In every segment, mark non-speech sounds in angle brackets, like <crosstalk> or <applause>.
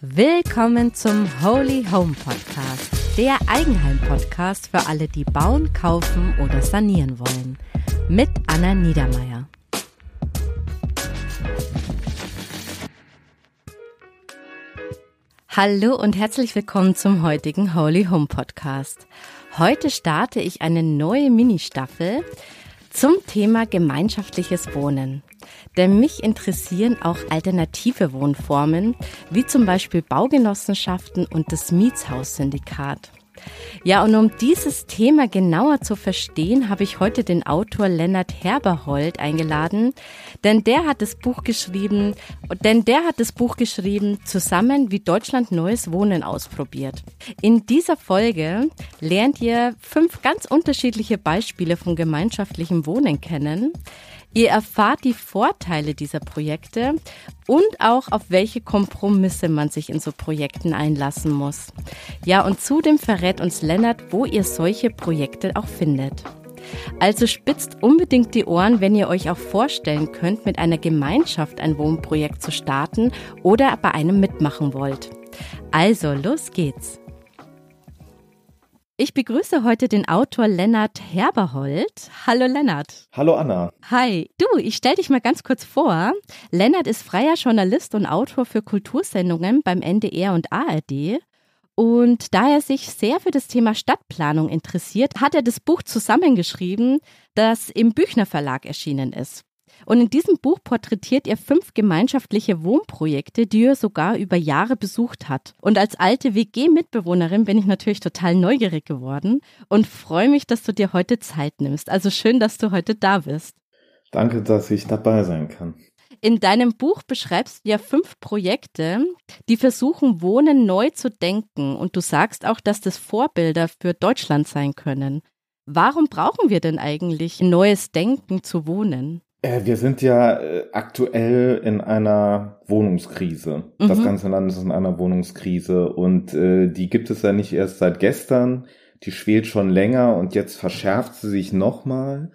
Willkommen zum Holy Home Podcast, der Eigenheim-Podcast für alle, die bauen, kaufen oder sanieren wollen. Mit Anna Niedermeier. Hallo und herzlich willkommen zum heutigen Holy Home Podcast. Heute starte ich eine neue Mini-Staffel zum Thema gemeinschaftliches Wohnen. Denn mich interessieren auch alternative Wohnformen, wie zum Beispiel Baugenossenschaften und das Mietshaussyndikat. Ja, und um dieses Thema genauer zu verstehen, habe ich heute den Autor Lennart Herberhold eingeladen, denn der hat das Buch geschrieben, denn der hat das Buch geschrieben, zusammen wie Deutschland neues Wohnen ausprobiert. In dieser Folge lernt ihr fünf ganz unterschiedliche Beispiele von gemeinschaftlichem Wohnen kennen. Ihr erfahrt die Vorteile dieser Projekte und auch auf welche Kompromisse man sich in so Projekten einlassen muss. Ja, und zudem verrät uns Lennart, wo ihr solche Projekte auch findet. Also spitzt unbedingt die Ohren, wenn ihr euch auch vorstellen könnt, mit einer Gemeinschaft ein Wohnprojekt zu starten oder bei einem mitmachen wollt. Also, los geht's! Ich begrüße heute den Autor Lennart Herberhold. Hallo Lennart. Hallo Anna. Hi. Du, ich stell dich mal ganz kurz vor. Lennart ist freier Journalist und Autor für Kultursendungen beim NDR und ARD. Und da er sich sehr für das Thema Stadtplanung interessiert, hat er das Buch zusammengeschrieben, das im Büchner Verlag erschienen ist. Und in diesem Buch porträtiert er fünf gemeinschaftliche Wohnprojekte, die er sogar über Jahre besucht hat. Und als alte WG-Mitbewohnerin bin ich natürlich total neugierig geworden und freue mich, dass du dir heute Zeit nimmst. Also schön, dass du heute da bist. Danke, dass ich dabei sein kann. In deinem Buch beschreibst du ja fünf Projekte, die versuchen, Wohnen neu zu denken. Und du sagst auch, dass das Vorbilder für Deutschland sein können. Warum brauchen wir denn eigentlich neues Denken zu wohnen? Äh, wir sind ja äh, aktuell in einer Wohnungskrise. Mhm. Das ganze Land ist in einer Wohnungskrise und äh, die gibt es ja nicht erst seit gestern. Die schwelt schon länger und jetzt verschärft sie sich nochmal.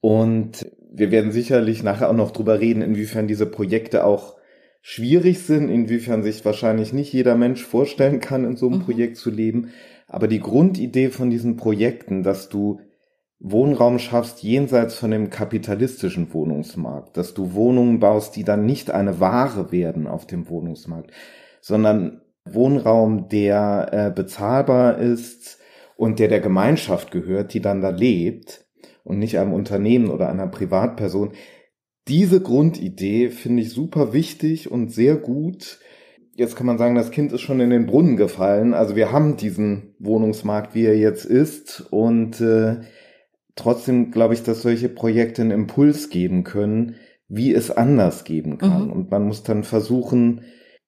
Und wir werden sicherlich nachher auch noch drüber reden, inwiefern diese Projekte auch schwierig sind, inwiefern sich wahrscheinlich nicht jeder Mensch vorstellen kann, in so einem mhm. Projekt zu leben. Aber die Grundidee von diesen Projekten, dass du Wohnraum schaffst jenseits von dem kapitalistischen Wohnungsmarkt, dass du Wohnungen baust, die dann nicht eine Ware werden auf dem Wohnungsmarkt, sondern Wohnraum, der äh, bezahlbar ist und der der Gemeinschaft gehört, die dann da lebt und nicht einem Unternehmen oder einer Privatperson. Diese Grundidee finde ich super wichtig und sehr gut. Jetzt kann man sagen, das Kind ist schon in den Brunnen gefallen. Also wir haben diesen Wohnungsmarkt, wie er jetzt ist und äh, trotzdem glaube ich, dass solche Projekte einen Impuls geben können, wie es anders geben kann. Mhm. Und man muss dann versuchen,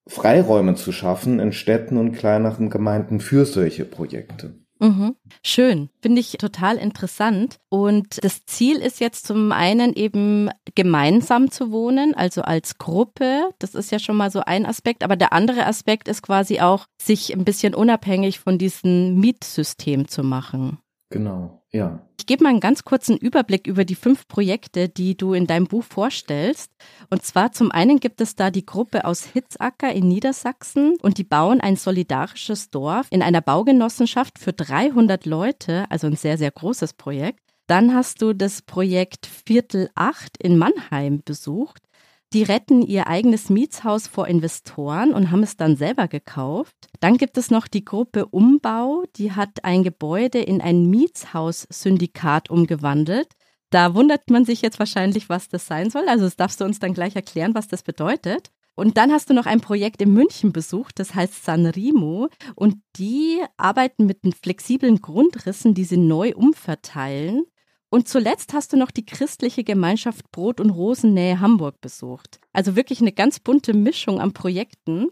Freiräume zu schaffen in Städten und kleineren Gemeinden für solche Projekte. Mhm. Schön, finde ich total interessant. Und das Ziel ist jetzt zum einen eben gemeinsam zu wohnen, also als Gruppe. Das ist ja schon mal so ein Aspekt. Aber der andere Aspekt ist quasi auch, sich ein bisschen unabhängig von diesem Mietsystem zu machen. Genau, ja. Ich gebe mal einen ganz kurzen Überblick über die fünf Projekte, die du in deinem Buch vorstellst. Und zwar zum einen gibt es da die Gruppe aus Hitzacker in Niedersachsen und die bauen ein solidarisches Dorf in einer Baugenossenschaft für 300 Leute, also ein sehr, sehr großes Projekt. Dann hast du das Projekt Viertel 8 in Mannheim besucht. Die retten ihr eigenes Mietshaus vor Investoren und haben es dann selber gekauft. Dann gibt es noch die Gruppe Umbau, die hat ein Gebäude in ein Mietshaussyndikat umgewandelt. Da wundert man sich jetzt wahrscheinlich, was das sein soll. Also das darfst du uns dann gleich erklären, was das bedeutet. Und dann hast du noch ein Projekt in München besucht, das heißt Sanremo. Und die arbeiten mit flexiblen Grundrissen, die sie neu umverteilen. Und zuletzt hast du noch die christliche Gemeinschaft Brot und Rosennähe Hamburg besucht. Also wirklich eine ganz bunte Mischung an Projekten.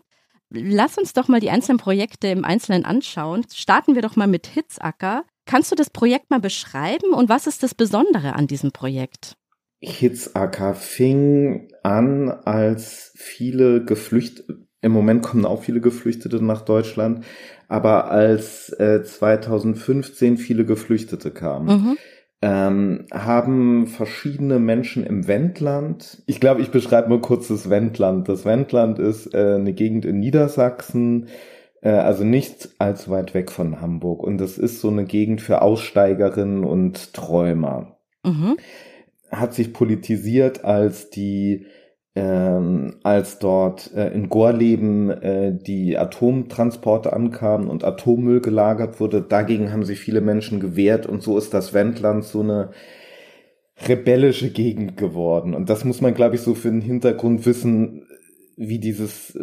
Lass uns doch mal die einzelnen Projekte im Einzelnen anschauen. Starten wir doch mal mit Hitzacker. Kannst du das Projekt mal beschreiben und was ist das Besondere an diesem Projekt? Hitzacker fing an, als viele Geflüchtete, im Moment kommen auch viele Geflüchtete nach Deutschland, aber als äh, 2015 viele Geflüchtete kamen. Mhm ähm, haben verschiedene Menschen im Wendland. Ich glaube, ich beschreibe mal kurz das Wendland. Das Wendland ist äh, eine Gegend in Niedersachsen, äh, also nicht allzu weit weg von Hamburg. Und das ist so eine Gegend für Aussteigerinnen und Träumer. Mhm. Hat sich politisiert als die ähm, als dort äh, in Gorleben äh, die Atomtransporte ankamen und Atommüll gelagert wurde. Dagegen haben sich viele Menschen gewehrt und so ist das Wendland so eine rebellische Gegend geworden. Und das muss man, glaube ich, so für den Hintergrund wissen, wie dieses,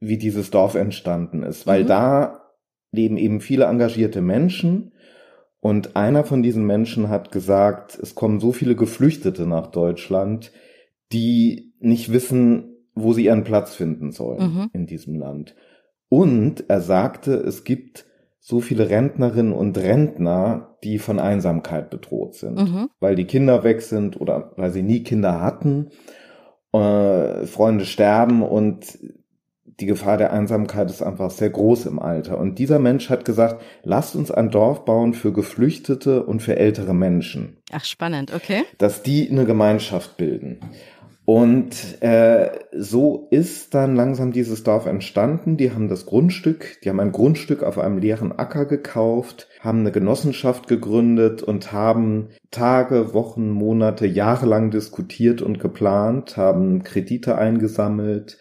wie dieses Dorf entstanden ist. Weil mhm. da leben eben viele engagierte Menschen. Und einer von diesen Menschen hat gesagt, es kommen so viele Geflüchtete nach Deutschland, die nicht wissen, wo sie ihren Platz finden sollen mhm. in diesem Land. Und er sagte, es gibt so viele Rentnerinnen und Rentner, die von Einsamkeit bedroht sind, mhm. weil die Kinder weg sind oder weil sie nie Kinder hatten, äh, Freunde sterben und die Gefahr der Einsamkeit ist einfach sehr groß im Alter. Und dieser Mensch hat gesagt, lasst uns ein Dorf bauen für Geflüchtete und für ältere Menschen. Ach, spannend, okay. Dass die eine Gemeinschaft bilden. Und äh, so ist dann langsam dieses Dorf entstanden. Die haben das Grundstück, die haben ein Grundstück auf einem leeren Acker gekauft, haben eine Genossenschaft gegründet und haben Tage, Wochen, Monate, Jahre lang diskutiert und geplant, haben Kredite eingesammelt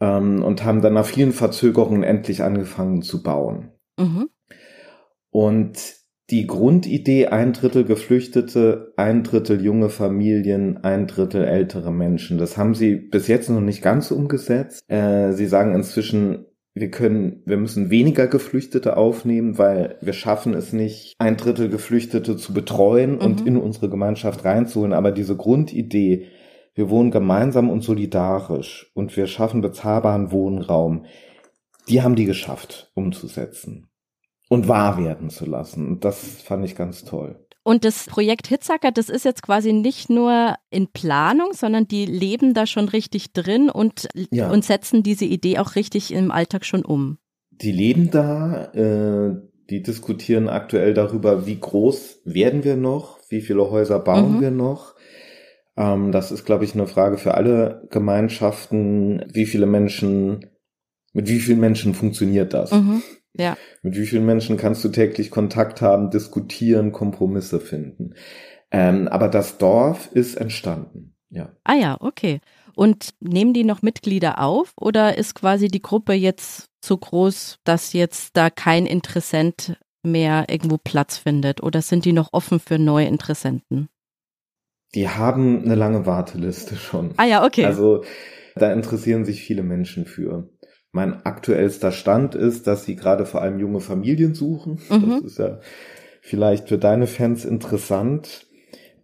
ähm, und haben dann nach vielen Verzögerungen endlich angefangen zu bauen. Mhm. Und die Grundidee ein Drittel Geflüchtete, ein Drittel junge Familien, ein Drittel ältere Menschen. Das haben sie bis jetzt noch nicht ganz umgesetzt. Äh, sie sagen inzwischen, wir können, wir müssen weniger Geflüchtete aufnehmen, weil wir schaffen es nicht, ein Drittel Geflüchtete zu betreuen mhm. und in unsere Gemeinschaft reinzuholen. Aber diese Grundidee, wir wohnen gemeinsam und solidarisch und wir schaffen bezahlbaren Wohnraum, die haben die geschafft umzusetzen und wahr werden zu lassen. Und das fand ich ganz toll. Und das Projekt Hitzacker, das ist jetzt quasi nicht nur in Planung, sondern die leben da schon richtig drin und, ja. und setzen diese Idee auch richtig im Alltag schon um. Die leben da, äh, die diskutieren aktuell darüber, wie groß werden wir noch, wie viele Häuser bauen mhm. wir noch. Ähm, das ist, glaube ich, eine Frage für alle Gemeinschaften, wie viele Menschen, mit wie vielen Menschen funktioniert das? Mhm. Ja. Mit wie vielen Menschen kannst du täglich Kontakt haben, diskutieren, Kompromisse finden? Ähm, aber das Dorf ist entstanden, ja. Ah ja, okay. Und nehmen die noch Mitglieder auf oder ist quasi die Gruppe jetzt so groß, dass jetzt da kein Interessent mehr irgendwo Platz findet? Oder sind die noch offen für neue Interessenten? Die haben eine lange Warteliste schon. Ah ja, okay. Also da interessieren sich viele Menschen für. Mein aktuellster Stand ist, dass sie gerade vor allem junge Familien suchen. Mhm. Das ist ja vielleicht für deine Fans interessant.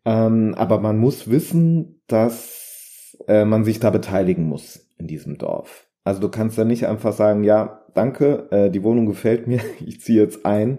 Ähm, aber man muss wissen, dass äh, man sich da beteiligen muss in diesem Dorf. Also du kannst da nicht einfach sagen, ja, danke, äh, die Wohnung gefällt mir, <laughs> ich ziehe jetzt ein,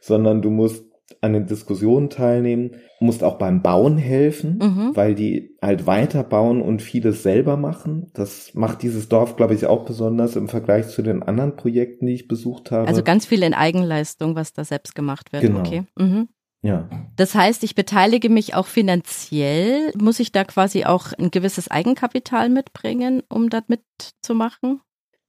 sondern du musst an den Diskussionen teilnehmen, musst auch beim Bauen helfen, mhm. weil die halt weiterbauen und vieles selber machen. Das macht dieses Dorf, glaube ich, auch besonders im Vergleich zu den anderen Projekten, die ich besucht habe. Also ganz viel in Eigenleistung, was da selbst gemacht wird. Genau. Okay. Mhm. Ja. Das heißt, ich beteilige mich auch finanziell. Muss ich da quasi auch ein gewisses Eigenkapital mitbringen, um das mitzumachen?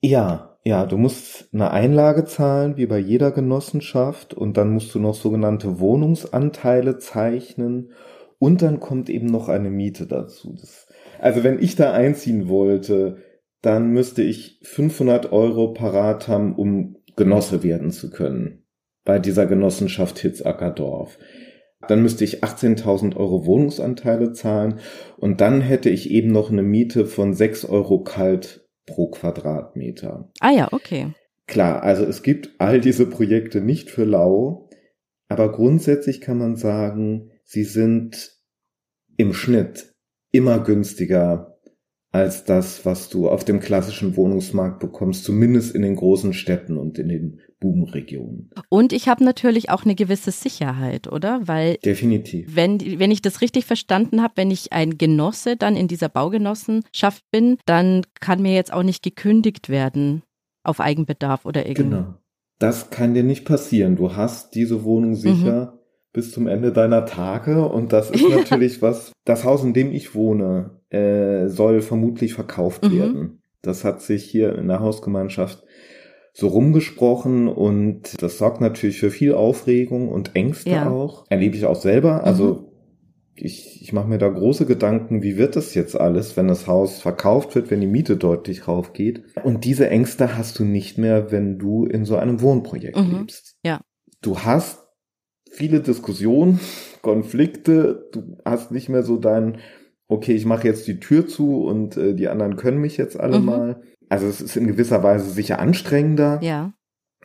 Ja, ja, du musst eine Einlage zahlen, wie bei jeder Genossenschaft, und dann musst du noch sogenannte Wohnungsanteile zeichnen, und dann kommt eben noch eine Miete dazu. Das, also wenn ich da einziehen wollte, dann müsste ich 500 Euro parat haben, um Genosse werden zu können. Bei dieser Genossenschaft Hitzackerdorf. Dann müsste ich 18.000 Euro Wohnungsanteile zahlen und dann hätte ich eben noch eine Miete von 6 Euro kalt pro Quadratmeter. Ah ja, okay. Klar, also es gibt all diese Projekte nicht für lau, aber grundsätzlich kann man sagen, sie sind im Schnitt immer günstiger als das, was du auf dem klassischen Wohnungsmarkt bekommst, zumindest in den großen Städten und in den Bubenregionen. Und ich habe natürlich auch eine gewisse Sicherheit, oder? Weil definitiv. Wenn wenn ich das richtig verstanden habe, wenn ich ein Genosse dann in dieser Baugenossenschaft bin, dann kann mir jetzt auch nicht gekündigt werden auf Eigenbedarf oder irgendwie. Genau. Das kann dir nicht passieren. Du hast diese Wohnung sicher. Mhm bis zum Ende deiner Tage. Und das ist <laughs> natürlich was, das Haus, in dem ich wohne, äh, soll vermutlich verkauft mhm. werden. Das hat sich hier in der Hausgemeinschaft so rumgesprochen und das sorgt natürlich für viel Aufregung und Ängste ja. auch. Erlebe ich auch selber. Also mhm. ich, ich mache mir da große Gedanken, wie wird das jetzt alles, wenn das Haus verkauft wird, wenn die Miete deutlich raufgeht. Und diese Ängste hast du nicht mehr, wenn du in so einem Wohnprojekt mhm. lebst. Ja. Du hast viele Diskussionen, Konflikte, du hast nicht mehr so dein, okay, ich mache jetzt die Tür zu und äh, die anderen können mich jetzt alle mhm. mal. Also es ist in gewisser Weise sicher anstrengender. Ja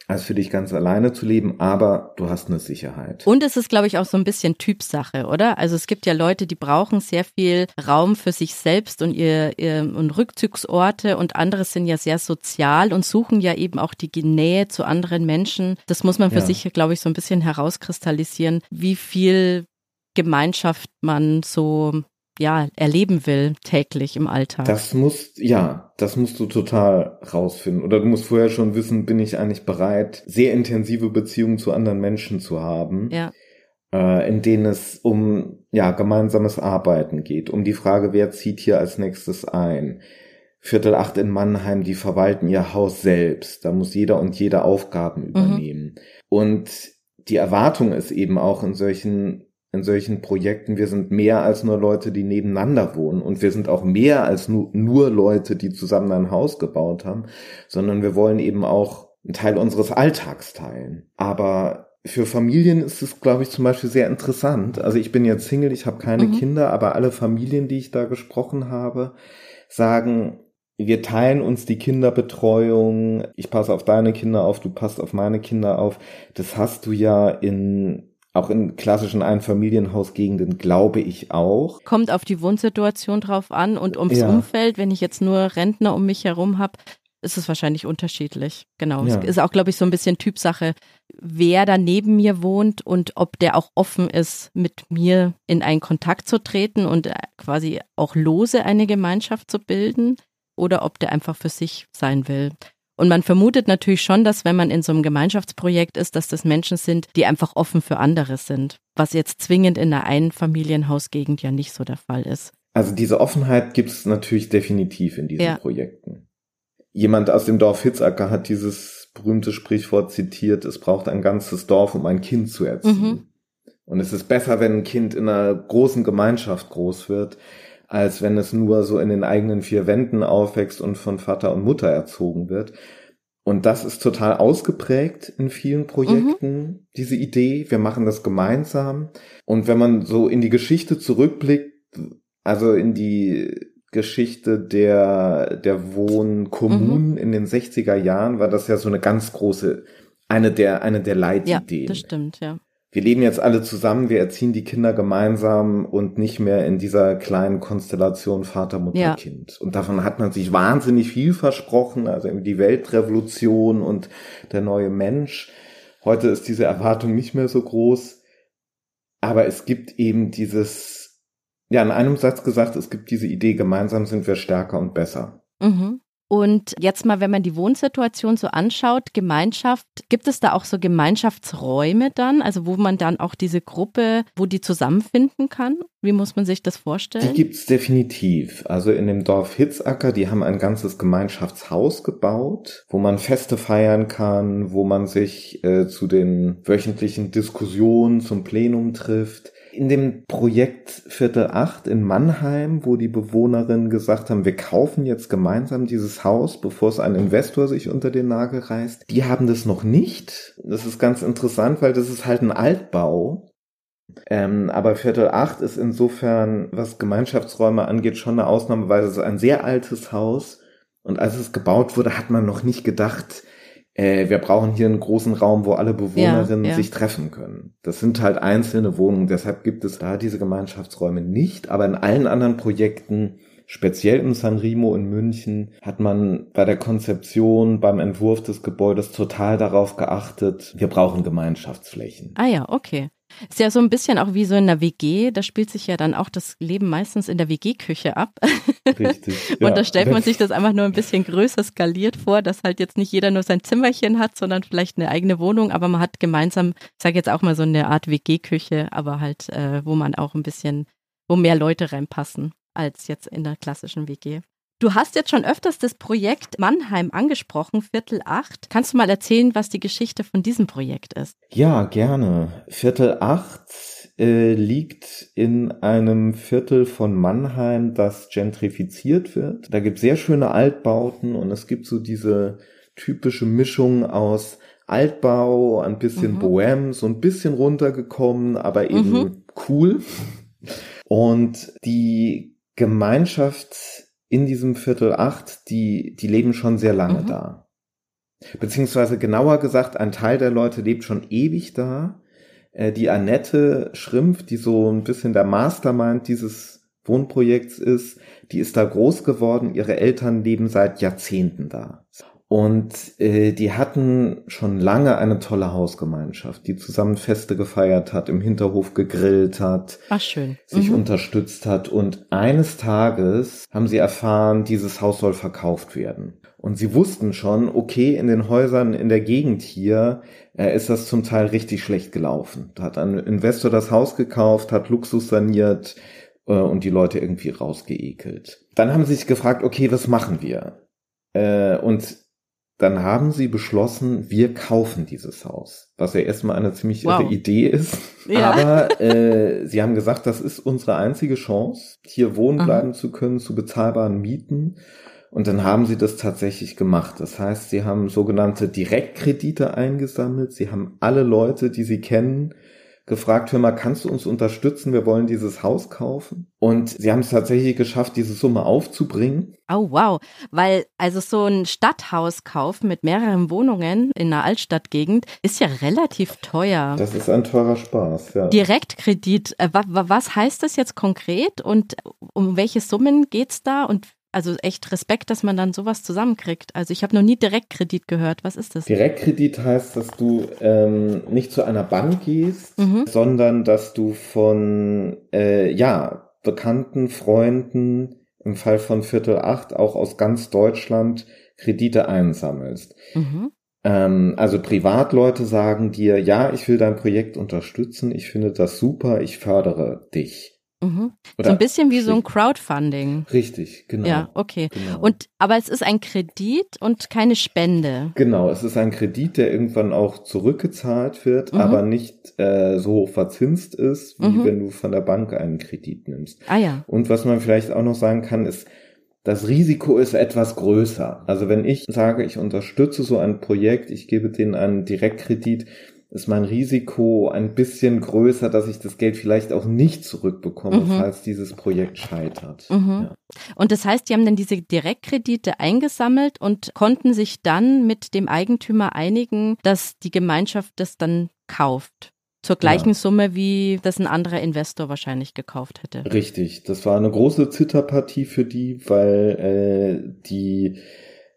als für dich ganz alleine zu leben, aber du hast eine Sicherheit. Und es ist, glaube ich, auch so ein bisschen Typsache, oder? Also es gibt ja Leute, die brauchen sehr viel Raum für sich selbst und ihr, ihr und Rückzugsorte und andere sind ja sehr sozial und suchen ja eben auch die Nähe zu anderen Menschen. Das muss man für ja. sich, glaube ich, so ein bisschen herauskristallisieren, wie viel Gemeinschaft man so ja, erleben will täglich im Alltag. Das muss, ja, das musst du total rausfinden. Oder du musst vorher schon wissen, bin ich eigentlich bereit, sehr intensive Beziehungen zu anderen Menschen zu haben. Ja. Äh, in denen es um, ja, gemeinsames Arbeiten geht, um die Frage, wer zieht hier als nächstes ein. Viertel acht in Mannheim, die verwalten ihr Haus selbst. Da muss jeder und jede Aufgaben mhm. übernehmen. Mhm. Und die Erwartung ist eben auch in solchen in solchen Projekten, wir sind mehr als nur Leute, die nebeneinander wohnen und wir sind auch mehr als nur, nur Leute, die zusammen ein Haus gebaut haben, sondern wir wollen eben auch einen Teil unseres Alltags teilen. Aber für Familien ist es, glaube ich, zum Beispiel sehr interessant. Also ich bin jetzt Single, ich habe keine mhm. Kinder, aber alle Familien, die ich da gesprochen habe, sagen, wir teilen uns die Kinderbetreuung, ich passe auf deine Kinder auf, du passt auf meine Kinder auf. Das hast du ja in auch in klassischen Einfamilienhausgegenden glaube ich auch. Kommt auf die Wohnsituation drauf an und ums ja. Umfeld. Wenn ich jetzt nur Rentner um mich herum habe, ist es wahrscheinlich unterschiedlich. Genau. Ja. Es ist auch, glaube ich, so ein bisschen Typsache, wer da neben mir wohnt und ob der auch offen ist, mit mir in einen Kontakt zu treten und äh, quasi auch lose eine Gemeinschaft zu bilden oder ob der einfach für sich sein will. Und man vermutet natürlich schon, dass wenn man in so einem Gemeinschaftsprojekt ist, dass das Menschen sind, die einfach offen für andere sind, was jetzt zwingend in einer Einfamilienhausgegend ja nicht so der Fall ist. Also diese Offenheit gibt es natürlich definitiv in diesen ja. Projekten. Jemand aus dem Dorf Hitzacker hat dieses berühmte Sprichwort zitiert, es braucht ein ganzes Dorf, um ein Kind zu erziehen. Mhm. Und es ist besser, wenn ein Kind in einer großen Gemeinschaft groß wird, als wenn es nur so in den eigenen vier Wänden aufwächst und von Vater und Mutter erzogen wird. Und das ist total ausgeprägt in vielen Projekten, mhm. diese Idee. Wir machen das gemeinsam. Und wenn man so in die Geschichte zurückblickt, also in die Geschichte der, der Wohnkommunen mhm. in den 60er Jahren, war das ja so eine ganz große, eine der, eine der Leitideen. Ja, das stimmt, ja wir leben jetzt alle zusammen, wir erziehen die Kinder gemeinsam und nicht mehr in dieser kleinen Konstellation Vater, Mutter, ja. Kind. Und davon hat man sich wahnsinnig viel versprochen, also die Weltrevolution und der neue Mensch. Heute ist diese Erwartung nicht mehr so groß. Aber es gibt eben dieses, ja, in einem Satz gesagt, es gibt diese Idee, gemeinsam sind wir stärker und besser. Mhm. Und jetzt mal, wenn man die Wohnsituation so anschaut, Gemeinschaft, gibt es da auch so Gemeinschaftsräume dann, also wo man dann auch diese Gruppe, wo die zusammenfinden kann? Wie muss man sich das vorstellen? Die gibt's definitiv. Also in dem Dorf Hitzacker, die haben ein ganzes Gemeinschaftshaus gebaut, wo man Feste feiern kann, wo man sich äh, zu den wöchentlichen Diskussionen zum Plenum trifft in dem Projekt Viertel 8 in Mannheim, wo die Bewohnerinnen gesagt haben, wir kaufen jetzt gemeinsam dieses Haus, bevor es ein Investor sich unter den Nagel reißt. Die haben das noch nicht. Das ist ganz interessant, weil das ist halt ein Altbau. Ähm, aber Viertel 8 ist insofern, was Gemeinschaftsräume angeht, schon eine Ausnahme, weil es ist ein sehr altes Haus. Und als es gebaut wurde, hat man noch nicht gedacht, äh, wir brauchen hier einen großen Raum, wo alle Bewohnerinnen ja, ja. sich treffen können. Das sind halt einzelne Wohnungen, deshalb gibt es da diese Gemeinschaftsräume nicht, aber in allen anderen Projekten Speziell im San Remo in München hat man bei der Konzeption, beim Entwurf des Gebäudes total darauf geachtet, wir brauchen Gemeinschaftsflächen. Ah ja, okay. Ist ja so ein bisschen auch wie so in der WG, da spielt sich ja dann auch das Leben meistens in der WG-Küche ab. Richtig. Ja. <laughs> Und da stellt man sich das einfach nur ein bisschen größer skaliert vor, dass halt jetzt nicht jeder nur sein Zimmerchen hat, sondern vielleicht eine eigene Wohnung, aber man hat gemeinsam, ich sage jetzt auch mal so eine Art WG-Küche, aber halt, äh, wo man auch ein bisschen, wo mehr Leute reinpassen als jetzt in der klassischen WG. Du hast jetzt schon öfters das Projekt Mannheim angesprochen, Viertel 8. Kannst du mal erzählen, was die Geschichte von diesem Projekt ist? Ja, gerne. Viertel 8 äh, liegt in einem Viertel von Mannheim, das gentrifiziert wird. Da gibt es sehr schöne Altbauten und es gibt so diese typische Mischung aus Altbau, ein bisschen mhm. Bohem, so ein bisschen runtergekommen, aber eben mhm. cool. Und die Gemeinschaft in diesem Viertel 8, die, die leben schon sehr lange mhm. da. Beziehungsweise genauer gesagt, ein Teil der Leute lebt schon ewig da. Äh, die Annette Schrimpf, die so ein bisschen der Mastermind dieses Wohnprojekts ist, die ist da groß geworden. Ihre Eltern leben seit Jahrzehnten da. Und äh, die hatten schon lange eine tolle Hausgemeinschaft, die zusammen Feste gefeiert hat, im Hinterhof gegrillt hat, Ach, schön. sich mhm. unterstützt hat. Und eines Tages haben sie erfahren, dieses Haus soll verkauft werden. Und sie wussten schon, okay, in den Häusern in der Gegend hier äh, ist das zum Teil richtig schlecht gelaufen. Da hat ein Investor das Haus gekauft, hat Luxus saniert äh, und die Leute irgendwie rausgeekelt. Dann haben sie sich gefragt, okay, was machen wir? Äh, und dann haben sie beschlossen, wir kaufen dieses Haus. Was ja erstmal eine ziemlich wow. irre Idee ist. Ja. Aber äh, sie haben gesagt, das ist unsere einzige Chance, hier wohnen Aha. bleiben zu können zu bezahlbaren Mieten. Und dann haben sie das tatsächlich gemacht. Das heißt, sie haben sogenannte Direktkredite eingesammelt. Sie haben alle Leute, die sie kennen, gefragt, hör mal, kannst du uns unterstützen? Wir wollen dieses Haus kaufen. Und sie haben es tatsächlich geschafft, diese Summe aufzubringen. Oh, wow. Weil also so ein Stadthauskauf mit mehreren Wohnungen in einer Altstadtgegend ist ja relativ teuer. Das ist ein teurer Spaß, ja. Direktkredit, äh, was heißt das jetzt konkret und um welche Summen geht's da und also echt Respekt, dass man dann sowas zusammenkriegt. Also ich habe noch nie Direktkredit gehört. Was ist das? Direktkredit heißt, dass du ähm, nicht zu einer Bank gehst, mhm. sondern dass du von äh, ja bekannten Freunden im Fall von Viertel 8 auch aus ganz Deutschland Kredite einsammelst. Mhm. Ähm, also Privatleute sagen dir, ja, ich will dein Projekt unterstützen, ich finde das super, ich fördere dich. Mhm. so ein bisschen wie so ein Crowdfunding. Richtig, genau. Ja, okay. Genau. Und aber es ist ein Kredit und keine Spende. Genau, es ist ein Kredit, der irgendwann auch zurückgezahlt wird, mhm. aber nicht äh, so hoch verzinst ist, wie mhm. wenn du von der Bank einen Kredit nimmst. Ah ja. Und was man vielleicht auch noch sagen kann, ist, das Risiko ist etwas größer. Also wenn ich sage, ich unterstütze so ein Projekt, ich gebe denen einen Direktkredit, ist mein Risiko ein bisschen größer, dass ich das Geld vielleicht auch nicht zurückbekomme, mhm. falls dieses Projekt scheitert. Mhm. Ja. Und das heißt, die haben dann diese Direktkredite eingesammelt und konnten sich dann mit dem Eigentümer einigen, dass die Gemeinschaft das dann kauft. Zur gleichen ja. Summe, wie das ein anderer Investor wahrscheinlich gekauft hätte. Richtig, das war eine große Zitterpartie für die, weil äh, die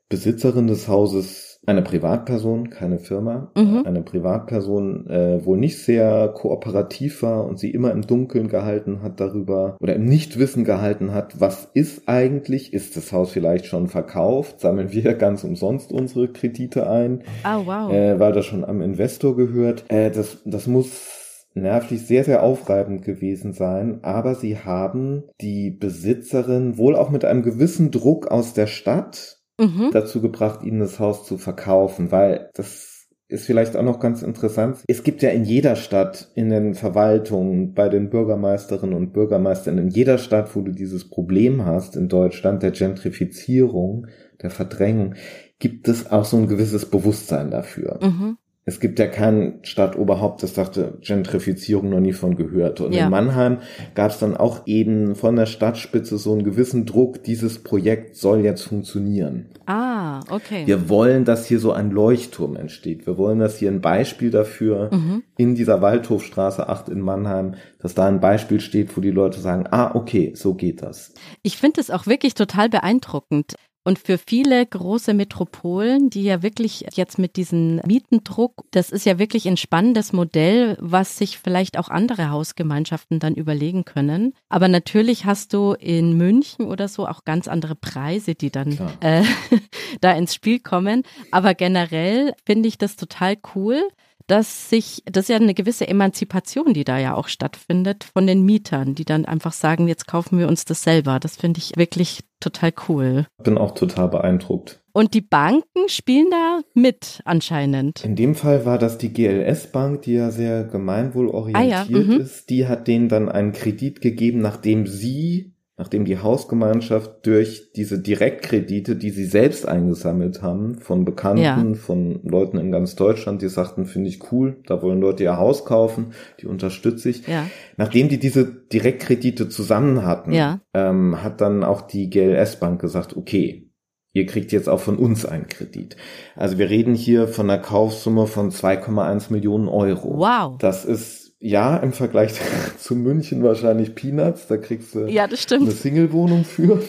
Besitzerin des Hauses eine Privatperson, keine Firma, mhm. eine Privatperson äh, wohl nicht sehr kooperativ war und sie immer im Dunkeln gehalten hat darüber oder im Nichtwissen gehalten hat, was ist eigentlich, ist das Haus vielleicht schon verkauft, sammeln wir <laughs> ganz umsonst unsere Kredite ein, oh, wow. äh, weil das schon am Investor gehört. Äh, das, das muss nervlich sehr, sehr aufreibend gewesen sein, aber sie haben die Besitzerin wohl auch mit einem gewissen Druck aus der Stadt mhm. dazu gebracht, ihnen das Haus zu verkaufen, weil das ist vielleicht auch noch ganz interessant. Es gibt ja in jeder Stadt, in den Verwaltungen, bei den Bürgermeisterinnen und Bürgermeistern, in jeder Stadt, wo du dieses Problem hast in Deutschland, der Gentrifizierung, der Verdrängung, gibt es auch so ein gewisses Bewusstsein dafür. Mhm es gibt ja kein Stadtoberhaupt, das dachte Gentrifizierung noch nie von gehört. Und ja. in Mannheim gab es dann auch eben von der Stadtspitze so einen gewissen Druck, dieses Projekt soll jetzt funktionieren. Ah, okay. Wir wollen, dass hier so ein Leuchtturm entsteht. Wir wollen, dass hier ein Beispiel dafür mhm. in dieser Waldhofstraße 8 in Mannheim, dass da ein Beispiel steht, wo die Leute sagen, ah, okay, so geht das. Ich finde es auch wirklich total beeindruckend Und für viele große Metropolen, die ja wirklich jetzt mit diesem Mietendruck, das ist ja wirklich ein spannendes Modell, was sich vielleicht auch andere Hausgemeinschaften dann überlegen können. Aber natürlich hast du in München oder so auch ganz andere Preise, die dann äh, <laughs> da ins Spiel kommen. Aber generell finde ich das total cool, dass sich, das ist ja eine gewisse Emanzipation, die da ja auch stattfindet von den Mietern, die dann einfach sagen, jetzt kaufen wir uns das selber. Das finde ich wirklich total cool. Bin auch total beeindruckt. Und die Banken spielen da mit anscheinend. In dem Fall war das die GLS Bank, die ja sehr gemeinwohlorientiert ah, ja. mhm. ist. Die hat denen dann einen Kredit gegeben, nachdem sie nachdem die Hausgemeinschaft durch diese Direktkredite, die sie selbst eingesammelt haben, von Bekannten, ja. von Leuten in ganz Deutschland, die sagten, finde ich cool, da wollen Leute ihr Haus kaufen, die unterstütze ich. Ja. Nachdem die diese Direktkredite zusammen hatten, ja. ähm, hat dann auch die GLS Bank gesagt, okay, ihr kriegt jetzt auch von uns einen Kredit. Also wir reden hier von einer Kaufsumme von 2,1 Millionen Euro. Wow. Das ist ja, im Vergleich <laughs> zu München wahrscheinlich Peanuts. Da kriegst du ja, eine Single-Wohnung für.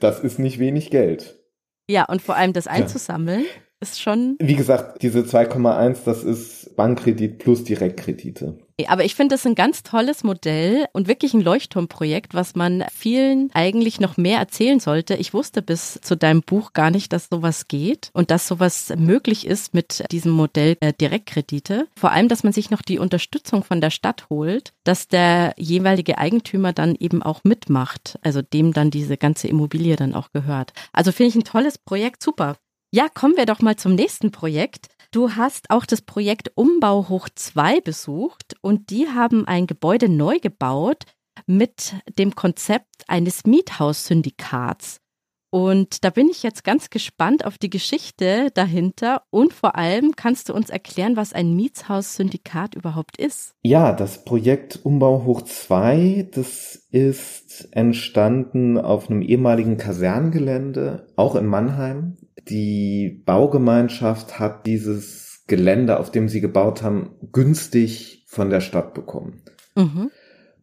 Das ist nicht wenig Geld. Ja, und vor allem das einzusammeln. Ja ist schon. Wie gesagt, diese 2,1, das ist Bankkredit plus Direktkredite. Aber ich finde das ein ganz tolles Modell und wirklich ein Leuchtturmprojekt, was man vielen eigentlich noch mehr erzählen sollte. Ich wusste bis zu deinem Buch gar nicht, dass sowas geht und dass sowas möglich ist mit diesem Modell äh, Direktkredite. Vor allem, dass man sich noch die Unterstützung von der Stadt holt, dass der jeweilige Eigentümer dann eben auch mitmacht, also dem dann diese ganze Immobilie dann auch gehört. Also finde ich ein tolles Projekt, super. Ja, kommen wir doch mal zum nächsten Projekt. Du hast auch das Projekt Umbau hoch 2 besucht und die haben ein Gebäude neu gebaut mit dem Konzept eines Miethaussyndikats. Und da bin ich jetzt ganz gespannt auf die Geschichte dahinter und vor allem kannst du uns erklären, was ein Mietshaussyndikat überhaupt ist. Ja, das Projekt Umbau hoch 2, das ist entstanden auf einem ehemaligen Kaserngelände, auch in Mannheim. Die Baugemeinschaft hat dieses Gelände, auf dem sie gebaut haben, günstig von der Stadt bekommen. Mhm.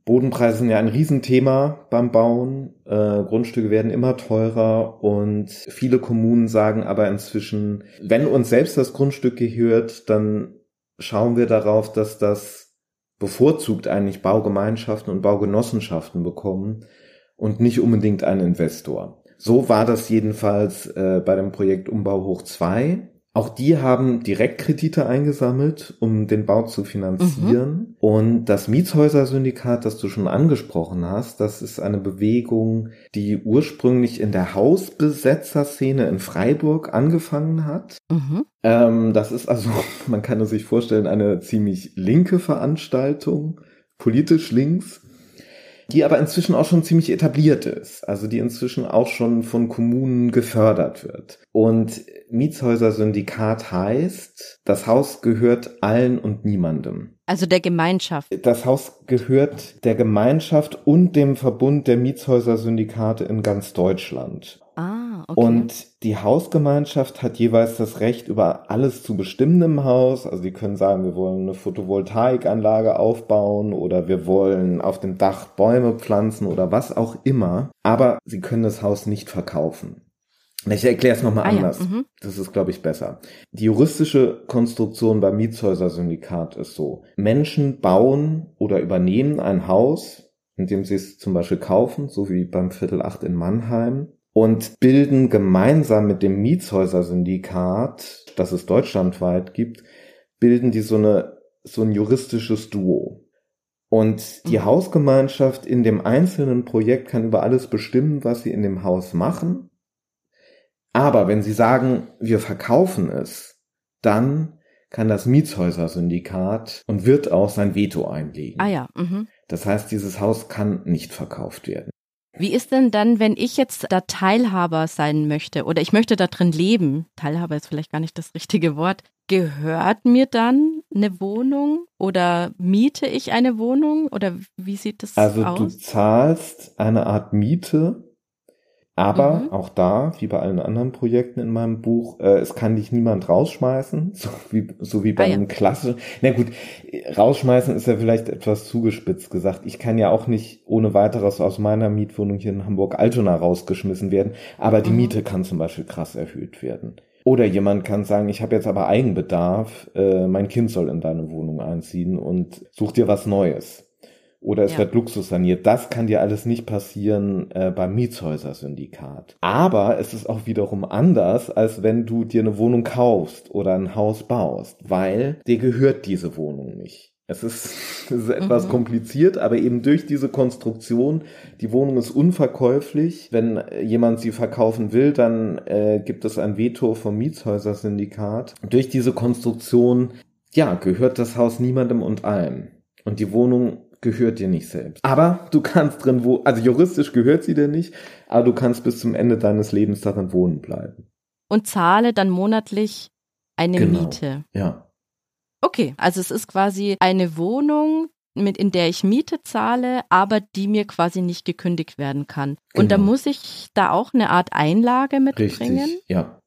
Bodenpreise sind ja ein Riesenthema beim Bauen. Äh, Grundstücke werden immer teurer und viele Kommunen sagen aber inzwischen, wenn uns selbst das Grundstück gehört, dann schauen wir darauf, dass das bevorzugt eigentlich Baugemeinschaften und Baugenossenschaften bekommen und nicht unbedingt ein Investor. So war das jedenfalls äh, bei dem Projekt Umbau hoch 2. Auch die haben Direktkredite eingesammelt, um den Bau zu finanzieren. Mhm. Und das Mietshäuser-Syndikat, das du schon angesprochen hast, das ist eine Bewegung, die ursprünglich in der Hausbesetzerszene in Freiburg angefangen hat. Mhm. Ähm, das ist also, <laughs> man kann es sich vorstellen, eine ziemlich linke Veranstaltung, politisch links die aber inzwischen auch schon ziemlich etabliert ist, also die inzwischen auch schon von Kommunen gefördert wird. Und Mietshäuser-Syndikat heißt, das Haus gehört allen und niemandem. Also der Gemeinschaft. Das Haus gehört der Gemeinschaft und dem Verbund der Mietshäuser-Syndikate in ganz Deutschland. Ah, okay. Und die Hausgemeinschaft hat jeweils das Recht, über alles zu bestimmen im Haus. Also die können sagen, wir wollen eine Photovoltaikanlage aufbauen oder wir wollen auf dem Dach Bäume pflanzen oder was auch immer. Aber sie können das Haus nicht verkaufen. Ich erkläre es nochmal ah, anders. Ja. Mhm. Das ist, glaube ich, besser. Die juristische Konstruktion beim Mietshäuser-Syndikat ist so. Menschen bauen oder übernehmen ein Haus, indem sie es zum Beispiel kaufen, so wie beim Viertel 8 in Mannheim, und bilden gemeinsam mit dem Mietshäuser-Syndikat, das es deutschlandweit gibt, bilden die so eine, so ein juristisches Duo. Und die mhm. Hausgemeinschaft in dem einzelnen Projekt kann über alles bestimmen, was sie in dem Haus machen. Aber wenn sie sagen, wir verkaufen es, dann kann das Mietshäuser-Syndikat und wird auch sein Veto einlegen. Ah ja. Mhm. Das heißt, dieses Haus kann nicht verkauft werden. Wie ist denn dann, wenn ich jetzt da Teilhaber sein möchte oder ich möchte da drin leben? Teilhaber ist vielleicht gar nicht das richtige Wort. Gehört mir dann eine Wohnung oder miete ich eine Wohnung oder wie sieht das also aus? Also du zahlst eine Art Miete, Aber mhm. auch da, wie bei allen anderen Projekten in meinem Buch, äh, es kann dich niemand rausschmeißen, <laughs> so wie, so wie bei ah, einem ja. klassischen. Na gut, rausschmeißen ist ja vielleicht etwas zugespitzt gesagt. Ich kann ja auch nicht ohne weiteres aus meiner Mietwohnung hier in Hamburg-Altona rausgeschmissen werden, aber die mhm. Miete kann zum Beispiel krass erhöht werden. Oder jemand kann sagen, ich habe jetzt aber Eigenbedarf, äh, mein Kind soll in deine Wohnung einziehen und such dir was Neues. Oder es ja. wird Luxus saniert. Das kann dir alles nicht passieren äh, beim Mietshäuser-Syndikat. Aber es ist auch wiederum anders, als wenn du dir eine Wohnung kaufst oder ein Haus baust, weil dir gehört diese Wohnung nicht. Es ist, <laughs> es ist etwas mhm. kompliziert, aber eben durch diese Konstruktion, die Wohnung ist unverkäuflich. Wenn jemand sie verkaufen will, dann äh, gibt es ein Veto vom Mietshäuser-Syndikat. Durch diese Konstruktion, ja, gehört das Haus niemandem und allem. Und die Wohnung gehört dir nicht selbst. Aber du kannst drin wo, also juristisch gehört sie dir nicht, aber du kannst bis zum Ende deines Lebens darin wohnen bleiben. Und zahle dann monatlich eine genau. Miete. Ja. Okay, also es ist quasi eine Wohnung, mit in der ich Miete zahle, aber die mir quasi nicht gekündigt werden kann. Genau. Und da genau. muss ich da auch eine Art Einlage mitbringen? Richtig, ja.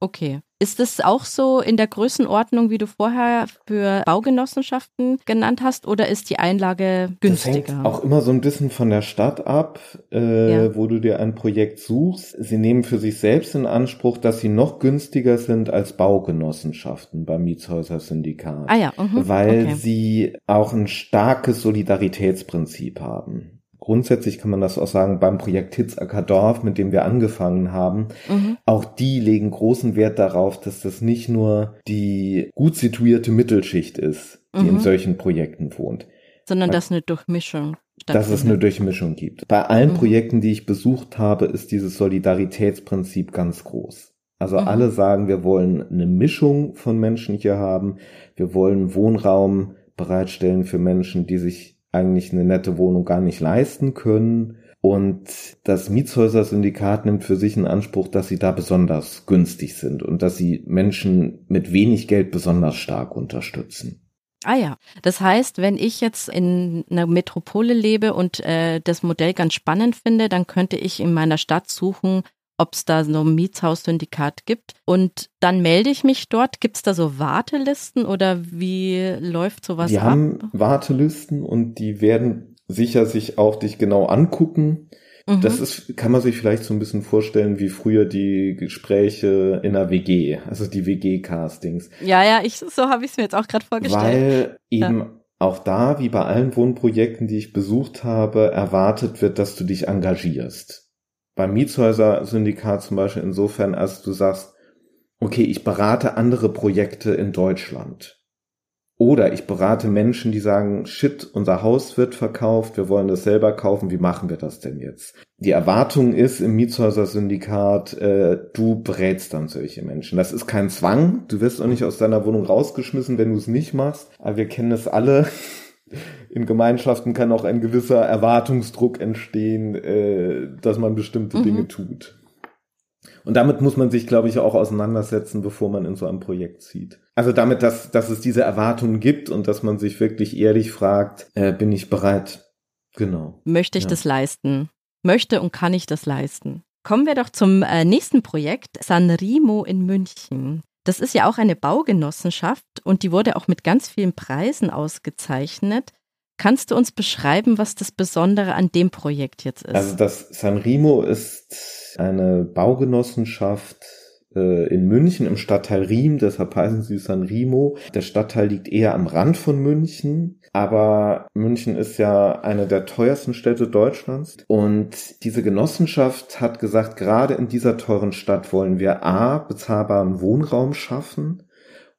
Okay. Ist es auch so in der Größenordnung, wie du vorher für Baugenossenschaften genannt hast, oder ist die Einlage günstiger? Das hängt auch immer so ein bisschen von der Stadt ab, äh, ja. wo du dir ein Projekt suchst. Sie nehmen für sich selbst in Anspruch, dass sie noch günstiger sind als Baugenossenschaften beim Mietshäuser-Syndikat. Ah ja, uh -huh. weil okay. sie auch ein starkes Solidaritätsprinzip haben grundsätzlich kann man das auch sagen, beim Projekt Hitzacker Dorf, mit dem wir angefangen haben, mhm. auch die legen großen Wert darauf, dass das nicht nur die gut situierte Mittelschicht ist, die mhm. in solchen Projekten wohnt. Sondern dass eine Durchmischung dass es eine Durchmischung gibt. Bei allen mhm. Projekten, die ich besucht habe, ist dieses Solidaritätsprinzip ganz groß. Also mhm. alle sagen, wir wollen eine Mischung von Menschen hier haben. Wir wollen Wohnraum bereitstellen für Menschen, die sich eigentlich eine nette Wohnung gar nicht leisten können. Und das Mietshäuser-Syndikat nimmt für sich in Anspruch, dass sie da besonders günstig sind und dass sie Menschen mit wenig Geld besonders stark unterstützen. Ah ja, das heißt, wenn ich jetzt in einer Metropole lebe und äh, das Modell ganz spannend finde, dann könnte ich in meiner Stadt suchen, ob es da so ein Mietshaussyndikat gibt. Und dann melde ich mich dort. Gibt es da so Wartelisten oder wie läuft sowas die ab? Die haben Wartelisten und die werden sicher sich auch dich genau angucken. Mhm. Das ist, kann man sich vielleicht so ein bisschen vorstellen, wie früher die Gespräche in der WG, also die WG-Castings. Ja, ja, ich, so habe ich es mir jetzt auch gerade vorgestellt. Weil eben ja. auch da, wie bei allen Wohnprojekten, die ich besucht habe, erwartet wird, dass du dich engagierst beim Mietshäuser-Syndikat zum Beispiel insofern, als du sagst, okay, ich berate andere Projekte in Deutschland. Oder ich berate Menschen, die sagen, shit, unser Haus wird verkauft, wir wollen das selber kaufen, wie machen wir das denn jetzt? Die Erwartung ist im Mietshäuser-Syndikat, äh, du berätst dann solche Menschen. Das ist kein Zwang, du wirst auch nicht aus deiner Wohnung rausgeschmissen, wenn du es nicht machst, aber wir kennen es alle, in Gemeinschaften kann auch ein gewisser Erwartungsdruck entstehen, äh, dass man bestimmte mhm. Dinge tut. Und damit muss man sich, glaube ich, auch auseinandersetzen, bevor man in so ein Projekt zieht. Also damit, dass, dass es diese Erwartungen gibt und dass man sich wirklich ehrlich fragt, äh, bin ich bereit? Genau. Möchte ich ja. das leisten? Möchte und kann ich das leisten? Kommen wir doch zum äh, nächsten Projekt, Sanremo in München. Das ist ja auch eine Baugenossenschaft und die wurde auch mit ganz vielen Preisen ausgezeichnet. Kannst du uns beschreiben, was das Besondere an dem Projekt jetzt ist? Also das Sanremo ist eine Baugenossenschaft äh, in München im Stadtteil Riem, deshalb heißen sie Sanremo. Der Stadtteil liegt eher am Rand von München, aber München ist ja eine der teuersten Städte Deutschlands und diese Genossenschaft hat gesagt, gerade in dieser teuren Stadt wollen wir A, bezahlbaren Wohnraum schaffen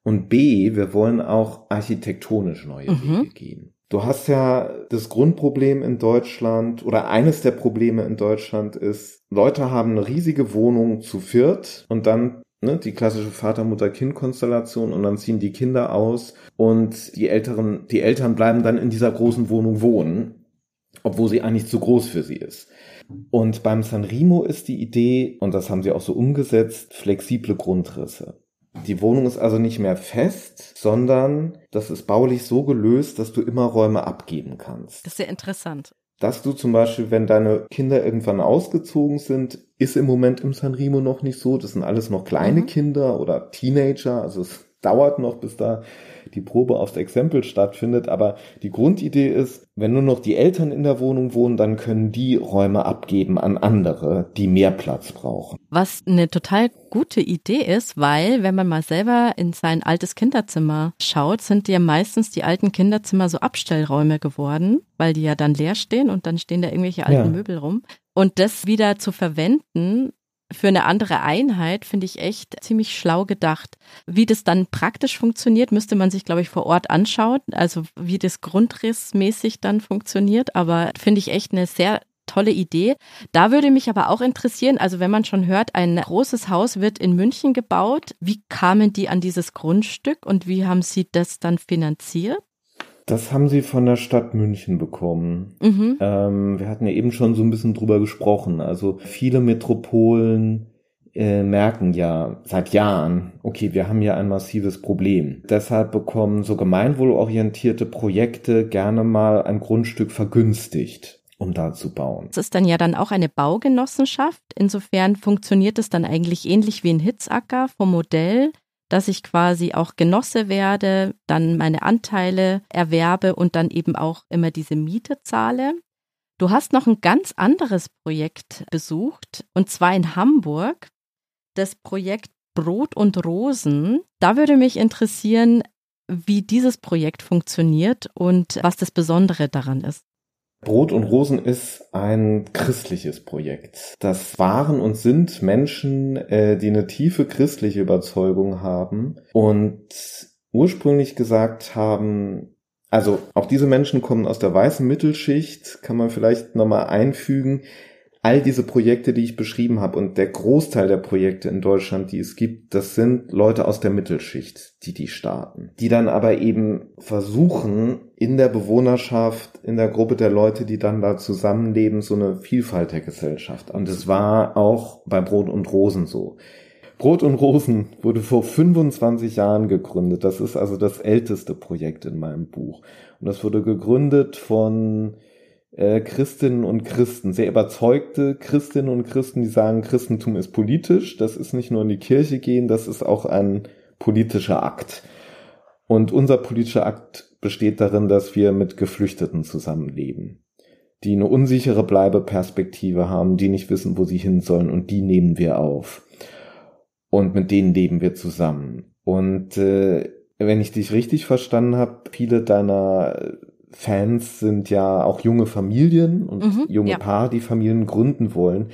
und B, wir wollen auch architektonisch neue mhm. Wege gehen. Du hast ja das Grundproblem in Deutschland oder eines der Probleme in Deutschland ist, Leute haben eine riesige Wohnung zu viert und dann ne, die klassische Vater-Mutter-Kind-Konstellation und dann ziehen die Kinder aus und die Älteren, die Eltern bleiben dann in dieser großen Wohnung wohnen, obwohl sie eigentlich zu groß für sie ist. Und beim Sanremo ist die Idee, und das haben sie auch so umgesetzt, flexible Grundrisse. Die Wohnung ist also nicht mehr fest, sondern das ist baulich so gelöst, dass du immer Räume abgeben kannst. Das ist sehr interessant. Dass du zum Beispiel, wenn deine Kinder irgendwann ausgezogen sind, ist im Moment im Sanremo noch nicht so. Das sind alles noch kleine mhm. Kinder oder Teenager. Also es dauert noch, bis da die Probe aufs Exempel stattfindet. Aber die Grundidee ist, wenn nur noch die Eltern in der Wohnung wohnen, dann können die Räume abgeben an andere, die mehr Platz brauchen. Was eine total gute Idee ist, weil wenn man mal selber in sein altes Kinderzimmer schaut, sind ja meistens die alten Kinderzimmer so Abstellräume geworden, weil die ja dann leer stehen und dann stehen da irgendwelche alten ja. Möbel rum. Und das wieder zu verwenden, für eine andere Einheit finde ich echt ziemlich schlau gedacht. Wie das dann praktisch funktioniert, müsste man sich, glaube ich, vor Ort anschauen. Also wie das grundrissmäßig dann funktioniert. Aber finde ich echt eine sehr tolle Idee. Da würde mich aber auch interessieren, also wenn man schon hört, ein großes Haus wird in München gebaut. Wie kamen die an dieses Grundstück und wie haben sie das dann finanziert? Das haben sie von der Stadt München bekommen. Mhm. Ähm, wir hatten ja eben schon so ein bisschen drüber gesprochen. Also viele Metropolen äh, merken ja seit Jahren, okay, wir haben ja ein massives Problem. Deshalb bekommen so gemeinwohlorientierte Projekte gerne mal ein Grundstück vergünstigt um da zu bauen. Es ist dann ja dann auch eine Baugenossenschaft. Insofern funktioniert es dann eigentlich ähnlich wie ein Hitzacker vom Modell dass ich quasi auch Genosse werde, dann meine Anteile erwerbe und dann eben auch immer diese Miete zahle. Du hast noch ein ganz anderes Projekt besucht, und zwar in Hamburg, das Projekt Brot und Rosen. Da würde mich interessieren, wie dieses Projekt funktioniert und was das Besondere daran ist. Brot und Rosen ist ein christliches Projekt. Das waren und sind Menschen, äh, die eine tiefe christliche Überzeugung haben und ursprünglich gesagt haben, also auch diese Menschen kommen aus der weißen Mittelschicht, kann man vielleicht nochmal einfügen all diese Projekte, die ich beschrieben habe und der Großteil der Projekte in Deutschland, die es gibt, das sind Leute aus der Mittelschicht, die die starten, die dann aber eben versuchen, in der Bewohnerschaft, in der Gruppe der Leute, die dann da zusammenleben, so eine Vielfalt der Gesellschaft. Und es war auch bei Brot und Rosen so. Brot und Rosen wurde vor 25 Jahren gegründet. Das ist also das älteste Projekt in meinem Buch. Und das wurde gegründet von äh, Christinnen und Christen, sehr überzeugte Christinnen und Christen, die sagen, Christentum ist politisch, das ist nicht nur in die Kirche gehen, das ist auch ein politischer Akt. Und unser politischer Akt besteht darin, dass wir mit Geflüchteten zusammenleben, die eine unsichere Bleibeperspektive haben, die nicht wissen, wo sie hin sollen und die nehmen wir auf. Und mit denen leben wir zusammen. Und äh, wenn ich dich richtig verstanden habe, viele deiner Fans sind ja auch junge Familien und mhm, junge ja. Paar, die Familien gründen wollen.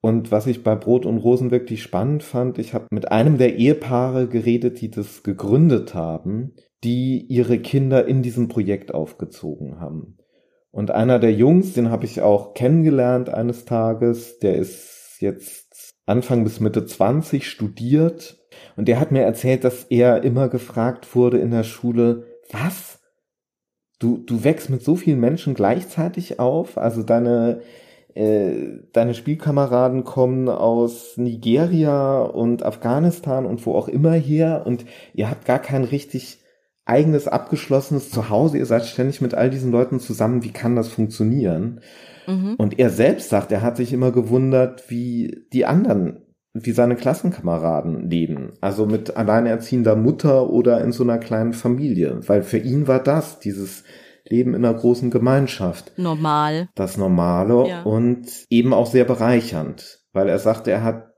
Und was ich bei Brot und Rosen wirklich spannend fand, ich habe mit einem der Ehepaare geredet, die das gegründet haben, die ihre Kinder in diesem Projekt aufgezogen haben. Und einer der Jungs, den habe ich auch kennengelernt eines Tages, der ist jetzt Anfang bis Mitte 20 studiert und der hat mir erzählt, dass er immer gefragt wurde in der Schule, was? Du, du wächst mit so vielen Menschen gleichzeitig auf. Also deine, äh, deine Spielkameraden kommen aus Nigeria und Afghanistan und wo auch immer her und ihr habt gar kein richtig eigenes abgeschlossenes Zuhause. Ihr seid ständig mit all diesen Leuten zusammen. Wie kann das funktionieren? Mhm. Und er selbst sagt, er hat sich immer gewundert, wie die anderen wie seine Klassenkameraden leben. Also mit alleinerziehender Mutter oder in so einer kleinen Familie. Weil für ihn war das, dieses Leben in einer großen Gemeinschaft. Normal. Das Normale ja. und eben auch sehr bereichernd. Weil er sagte, er hat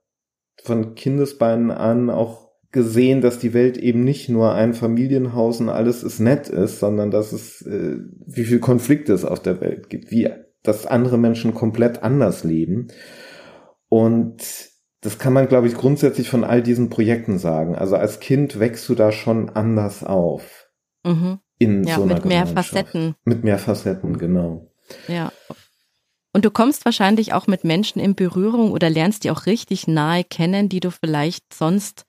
von Kindesbeinen an auch gesehen, dass die Welt eben nicht nur ein Familienhaus und alles ist nett ist, sondern dass es, äh, wie viel Konflikte es auf der Welt gibt, wie, dass andere Menschen komplett anders leben. Und das kann man, glaube ich, grundsätzlich von all diesen Projekten sagen. Also als Kind wächst du da schon anders auf. Mhm. In ja, so einer mit mehr Facetten. Mit mehr Facetten, genau. Ja. Und du kommst wahrscheinlich auch mit Menschen in Berührung oder lernst die auch richtig nahe kennen, die du vielleicht sonst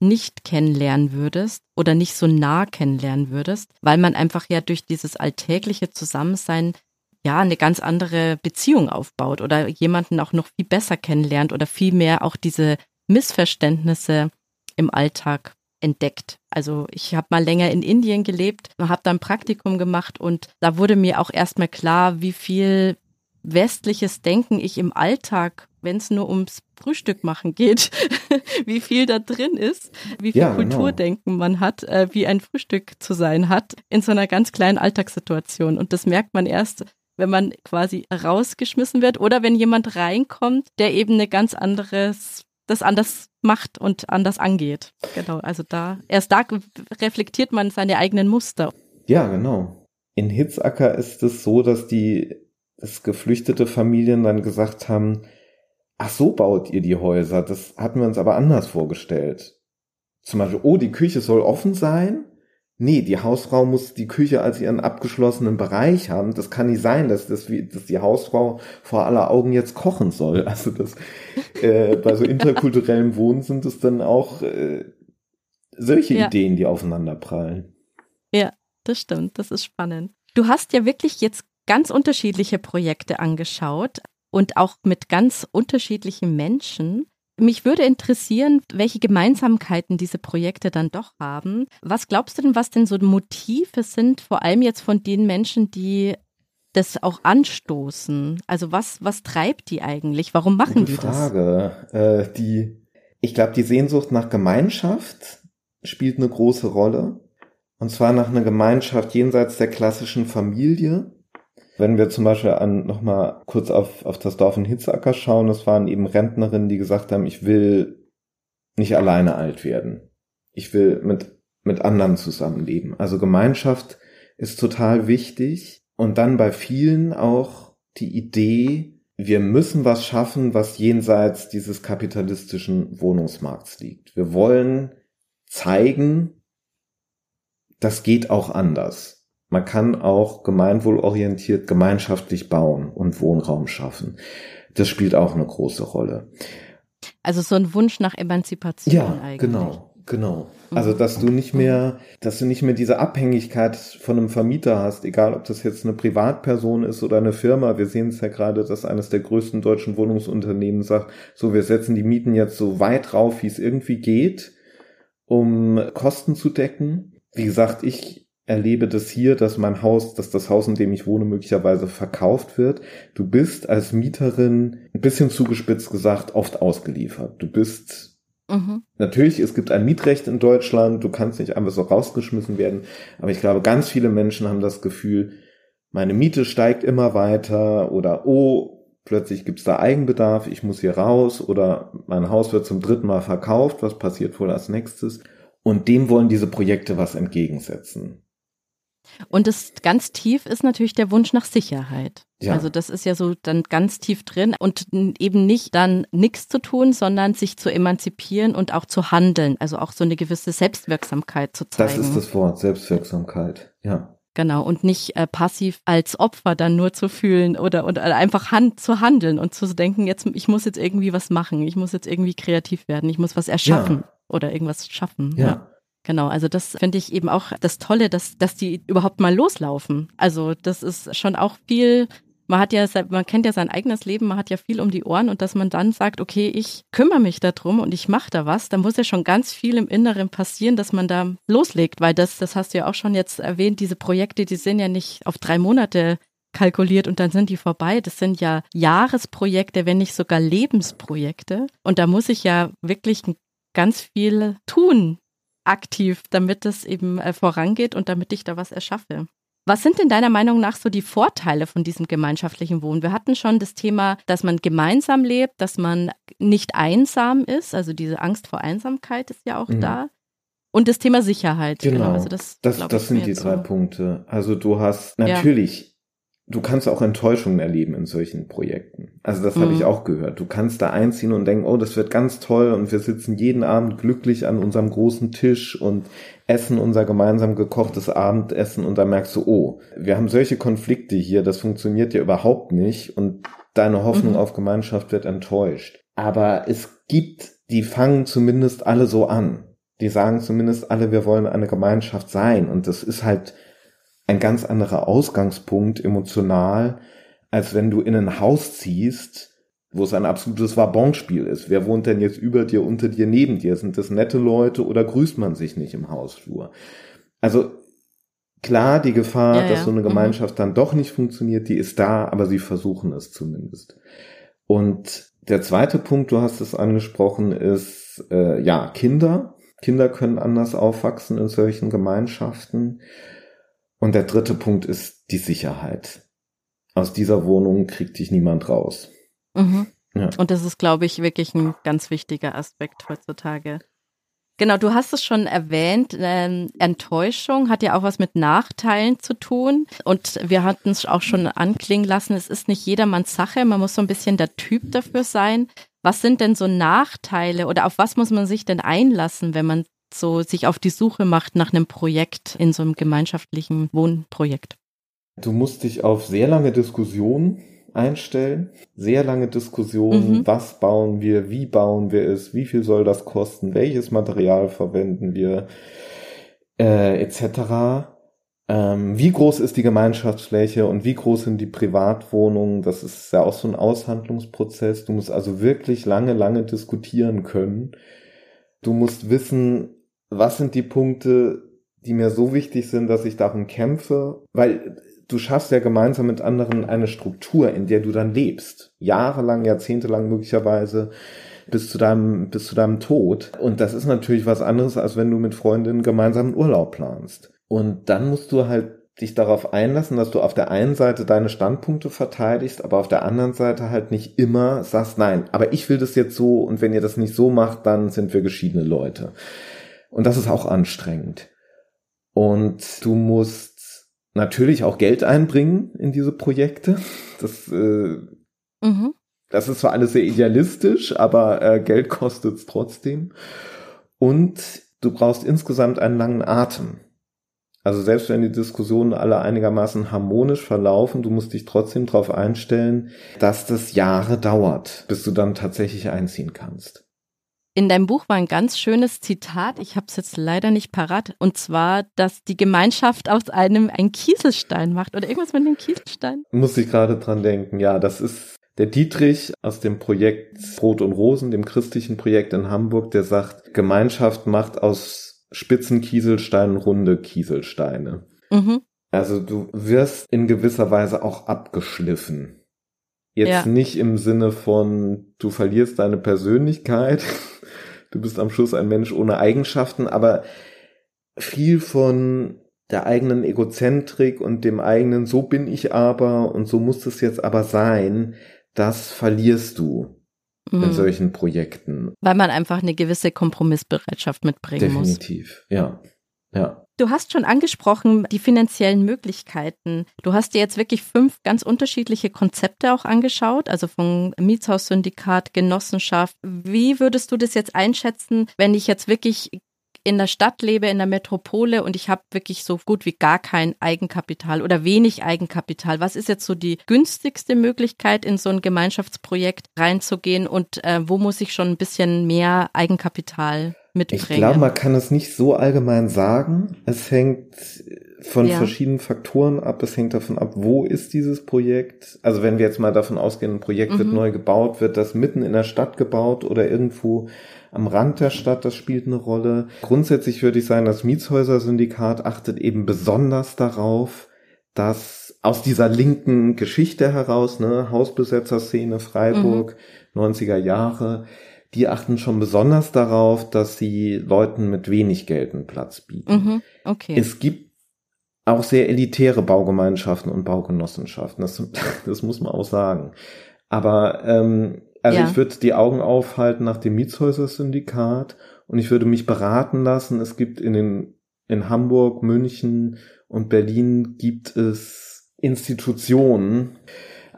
nicht kennenlernen würdest oder nicht so nah kennenlernen würdest, weil man einfach ja durch dieses alltägliche Zusammensein ja, eine ganz andere Beziehung aufbaut oder jemanden auch noch viel besser kennenlernt oder viel mehr auch diese Missverständnisse im Alltag entdeckt. Also ich habe mal länger in Indien gelebt, habe da ein Praktikum gemacht und da wurde mir auch erstmal klar, wie viel westliches Denken ich im Alltag, wenn es nur ums Frühstück machen geht, <laughs> wie viel da drin ist, wie viel ja, genau. Kulturdenken man hat, äh, wie ein Frühstück zu sein hat, in so einer ganz kleinen Alltagssituation. Und das merkt man erst, wenn man quasi rausgeschmissen wird oder wenn jemand reinkommt, der eben eine ganz anderes, das anders macht und anders angeht. Genau, also da, erst da reflektiert man seine eigenen Muster. Ja, genau. In Hitzacker ist es so, dass die, dass geflüchtete Familien dann gesagt haben, ach so baut ihr die Häuser, das hatten wir uns aber anders vorgestellt. Zum Beispiel, oh, die Küche soll offen sein nee, die Hausfrau muss die Küche als ihren abgeschlossenen Bereich haben. Das kann nicht sein, dass, das, dass die Hausfrau vor aller Augen jetzt kochen soll. <laughs> Also das äh, bei so interkulturellem Wohnen sind es dann auch äh, solche ja. Ideen, die aufeinander prallen. Ja, das stimmt. Das ist spannend. Du hast ja wirklich jetzt ganz unterschiedliche Projekte angeschaut und auch mit ganz unterschiedlichen Menschen. Mich würde interessieren, welche Gemeinsamkeiten diese Projekte dann doch haben. Was glaubst du denn, was denn so Motive sind, vor allem jetzt von den Menschen, die das auch anstoßen? Also was, was treibt die eigentlich? Warum machen die Frage. das? Äh, die, ich glaube, die Sehnsucht nach Gemeinschaft spielt eine große Rolle. Und zwar nach einer Gemeinschaft jenseits der klassischen Familie. Wenn wir zum Beispiel an nochmal kurz auf, auf das Dorf in Hitzacker schauen, das waren eben Rentnerinnen, die gesagt haben, ich will nicht alleine alt werden. Ich will mit, mit anderen zusammenleben. Also Gemeinschaft ist total wichtig. Und dann bei vielen auch die Idee, wir müssen was schaffen, was jenseits dieses kapitalistischen Wohnungsmarkts liegt. Wir wollen zeigen, das geht auch anders. Man kann auch gemeinwohlorientiert gemeinschaftlich bauen und Wohnraum schaffen. Das spielt auch eine große Rolle. Also so ein Wunsch nach Emanzipation ja, eigentlich. Genau, genau. Also dass du nicht mehr, dass du nicht mehr diese Abhängigkeit von einem Vermieter hast, egal ob das jetzt eine Privatperson ist oder eine Firma. Wir sehen es ja gerade, dass eines der größten deutschen Wohnungsunternehmen sagt, so wir setzen die Mieten jetzt so weit rauf, wie es irgendwie geht, um Kosten zu decken. Wie gesagt, ich erlebe das hier, dass mein Haus, dass das Haus, in dem ich wohne, möglicherweise verkauft wird. Du bist als Mieterin, ein bisschen zugespitzt gesagt, oft ausgeliefert. Du bist mhm. natürlich, es gibt ein Mietrecht in Deutschland, du kannst nicht einfach so rausgeschmissen werden, aber ich glaube, ganz viele Menschen haben das Gefühl, meine Miete steigt immer weiter oder oh, plötzlich gibt's da Eigenbedarf, ich muss hier raus oder mein Haus wird zum dritten Mal verkauft, was passiert wohl als nächstes? Und dem wollen diese Projekte was entgegensetzen. Und das ganz tief ist natürlich der Wunsch nach Sicherheit. Ja. Also das ist ja so dann ganz tief drin und eben nicht dann nichts zu tun, sondern sich zu emanzipieren und auch zu handeln. Also auch so eine gewisse Selbstwirksamkeit zu zeigen. Das ist das Wort, Selbstwirksamkeit, ja. Genau, und nicht äh, passiv als Opfer dann nur zu fühlen oder, oder einfach hand, zu handeln und zu denken, jetzt, ich muss jetzt irgendwie was machen, ich muss jetzt irgendwie kreativ werden, ich muss was erschaffen ja. oder irgendwas schaffen. ja. ja. Genau, also das finde ich eben auch das Tolle, dass, dass die überhaupt mal loslaufen. Also das ist schon auch viel, man hat ja, man kennt ja sein eigenes Leben, man hat ja viel um die Ohren und dass man dann sagt, okay, ich kümmere mich darum und ich mache da was, da muss ja schon ganz viel im Inneren passieren, dass man da loslegt, weil das, das hast du ja auch schon jetzt erwähnt, diese Projekte, die sind ja nicht auf drei Monate kalkuliert und dann sind die vorbei. Das sind ja Jahresprojekte, wenn nicht sogar Lebensprojekte. Und da muss ich ja wirklich ganz viel tun, aktiv, damit es eben äh, vorangeht und damit ich da was erschaffe. Was sind denn deiner Meinung nach so die Vorteile von diesem gemeinschaftlichen Wohnen? Wir hatten schon das Thema, dass man gemeinsam lebt, dass man nicht einsam ist, also diese Angst vor Einsamkeit ist ja auch mhm. da. Und das Thema Sicherheit. Genau, genau also das, das, das sind die drei so. Punkte. Also du hast natürlich du kannst auch Enttäuschungen erleben in solchen Projekten. Also das mhm. habe ich auch gehört. Du kannst da einziehen und denken, oh, das wird ganz toll und wir sitzen jeden Abend glücklich an unserem großen Tisch und essen unser gemeinsam gekochtes Abendessen und da merkst du, oh, wir haben solche Konflikte hier, das funktioniert ja überhaupt nicht und deine Hoffnung mhm. auf Gemeinschaft wird enttäuscht. Aber es gibt, die fangen zumindest alle so an. Die sagen zumindest alle, wir wollen eine Gemeinschaft sein und das ist halt ein ganz anderer Ausgangspunkt emotional, als wenn du in ein Haus ziehst, wo es ein absolutes Wabonspiel ist. Wer wohnt denn jetzt über dir, unter dir, neben dir? Sind das nette Leute oder grüßt man sich nicht im Hausflur? Also klar, die Gefahr, ja, dass so eine mhm. Gemeinschaft mhm. dann doch nicht funktioniert, die ist da, aber sie versuchen es zumindest. Und der zweite Punkt, du hast es angesprochen, ist äh, ja Kinder. Kinder können anders aufwachsen in solchen Gemeinschaften. Und der dritte Punkt ist die Sicherheit. Aus dieser Wohnung kriegt dich niemand raus. Mhm. Ja. Und das ist, glaube ich, wirklich ein ganz wichtiger Aspekt heutzutage. Genau, du hast es schon erwähnt, ähm, Enttäuschung hat ja auch was mit Nachteilen zu tun. Und wir hatten es auch schon anklingen lassen, es ist nicht jedermanns Sache, man muss so ein bisschen der Typ dafür sein. Was sind denn so Nachteile oder auf was muss man sich denn einlassen, wenn man so sich auf die Suche macht nach einem Projekt in so einem gemeinschaftlichen Wohnprojekt? Du musst dich auf sehr lange Diskussionen einstellen. Sehr lange Diskussionen, mhm. was bauen wir, wie bauen wir es, wie viel soll das kosten, welches Material verwenden wir, äh, etc. Ähm, wie groß ist die Gemeinschaftsfläche und wie groß sind die Privatwohnungen? Das ist ja auch so ein Aushandlungsprozess. Du musst also wirklich lange, lange diskutieren können. Du musst wissen, was sind die Punkte, die mir so wichtig sind, dass ich darum kämpfe, weil du schaffst ja gemeinsam mit anderen eine Struktur, in der du dann lebst. Jahrelang, jahrzehntelang möglicherweise bis zu deinem, bis zu deinem Tod. Und das ist natürlich was anderes, als wenn du mit Freundinnen gemeinsam einen Urlaub planst. Und dann musst du halt dich darauf einlassen, dass du auf der einen Seite deine Standpunkte verteidigst, aber auf der anderen Seite halt nicht immer sagst, nein, aber ich will das jetzt so und wenn ihr das nicht so macht, dann sind wir geschiedene Leute. Und das ist auch anstrengend. Und du musst natürlich auch Geld einbringen in diese Projekte. Das, äh, mhm. das ist zwar alles sehr idealistisch, aber äh, Geld kostet es trotzdem. Und du brauchst insgesamt einen langen Atem. Also selbst wenn die Diskussionen alle einigermaßen harmonisch verlaufen, du musst dich trotzdem darauf einstellen, dass das Jahre dauert, bis du dann tatsächlich einziehen kannst. In deinem Buch war ein ganz schönes Zitat, ich habe es jetzt leider nicht parat, und zwar, dass die Gemeinschaft aus einem einen Kieselstein macht oder irgendwas mit dem Kieselstein. Muss ich gerade dran denken, ja, das ist der Dietrich aus dem Projekt Brot und Rosen, dem christlichen Projekt in Hamburg, der sagt, Gemeinschaft macht aus spitzen Kieselsteinen runde Kieselsteine. Mhm. Also du wirst in gewisser Weise auch abgeschliffen. Jetzt ja. nicht im Sinne von, du verlierst deine Persönlichkeit, <laughs> du bist am Schluss ein Mensch ohne Eigenschaften, aber viel von der eigenen Egozentrik und dem eigenen, so bin ich aber und so muss es jetzt aber sein, das verlierst du mhm. in solchen Projekten. Weil man einfach eine gewisse Kompromissbereitschaft mitbringen Definitiv. muss. Definitiv, ja. Ja. Du hast schon angesprochen, die finanziellen Möglichkeiten. Du hast dir jetzt wirklich fünf ganz unterschiedliche Konzepte auch angeschaut, also von Mietshaussyndikat, Genossenschaft. Wie würdest du das jetzt einschätzen, wenn ich jetzt wirklich in der Stadt lebe, in der Metropole und ich habe wirklich so gut wie gar kein Eigenkapital oder wenig Eigenkapital. Was ist jetzt so die günstigste Möglichkeit, in so ein Gemeinschaftsprojekt reinzugehen und äh, wo muss ich schon ein bisschen mehr Eigenkapital mitbringen. Ich glaube, man kann es nicht so allgemein sagen. Es hängt von ja. verschiedenen Faktoren ab. Es hängt davon ab, wo ist dieses Projekt. Also wenn wir jetzt mal davon ausgehen, ein Projekt mhm. wird neu gebaut, wird das mitten in der Stadt gebaut oder irgendwo am Rand der Stadt, das spielt eine Rolle. Grundsätzlich würde ich sagen, das Mietshäuser-Syndikat achtet eben besonders darauf, dass aus dieser linken Geschichte heraus, ne, Hausbesetzerszene Freiburg, mhm. 90er Jahre, die achten schon besonders darauf, dass sie Leuten mit wenig Geld einen Platz bieten. Mhm, okay. Es gibt auch sehr elitäre Baugemeinschaften und Baugenossenschaften. Das, <laughs> das muss man auch sagen. Aber ähm, also ja. ich würde die Augen aufhalten nach dem Mietshäuser-Syndikat und ich würde mich beraten lassen. Es gibt in den in Hamburg, München und Berlin gibt es Institutionen,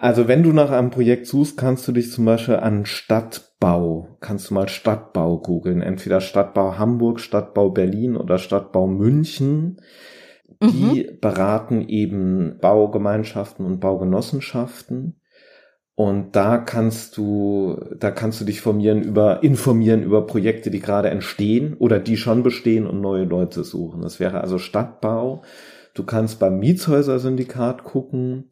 also wenn du nach einem Projekt suchst, kannst du dich zum Beispiel an Stadtbau, kannst du mal Stadtbau googeln. Entweder Stadtbau Hamburg, Stadtbau Berlin oder Stadtbau München. Die mhm. beraten eben Baugemeinschaften und Baugenossenschaften. Und da kannst du, da kannst du dich formieren über, informieren über Projekte, die gerade entstehen oder die schon bestehen und neue Leute suchen. Das wäre also Stadtbau. Du kannst beim Mietshäuser-Syndikat gucken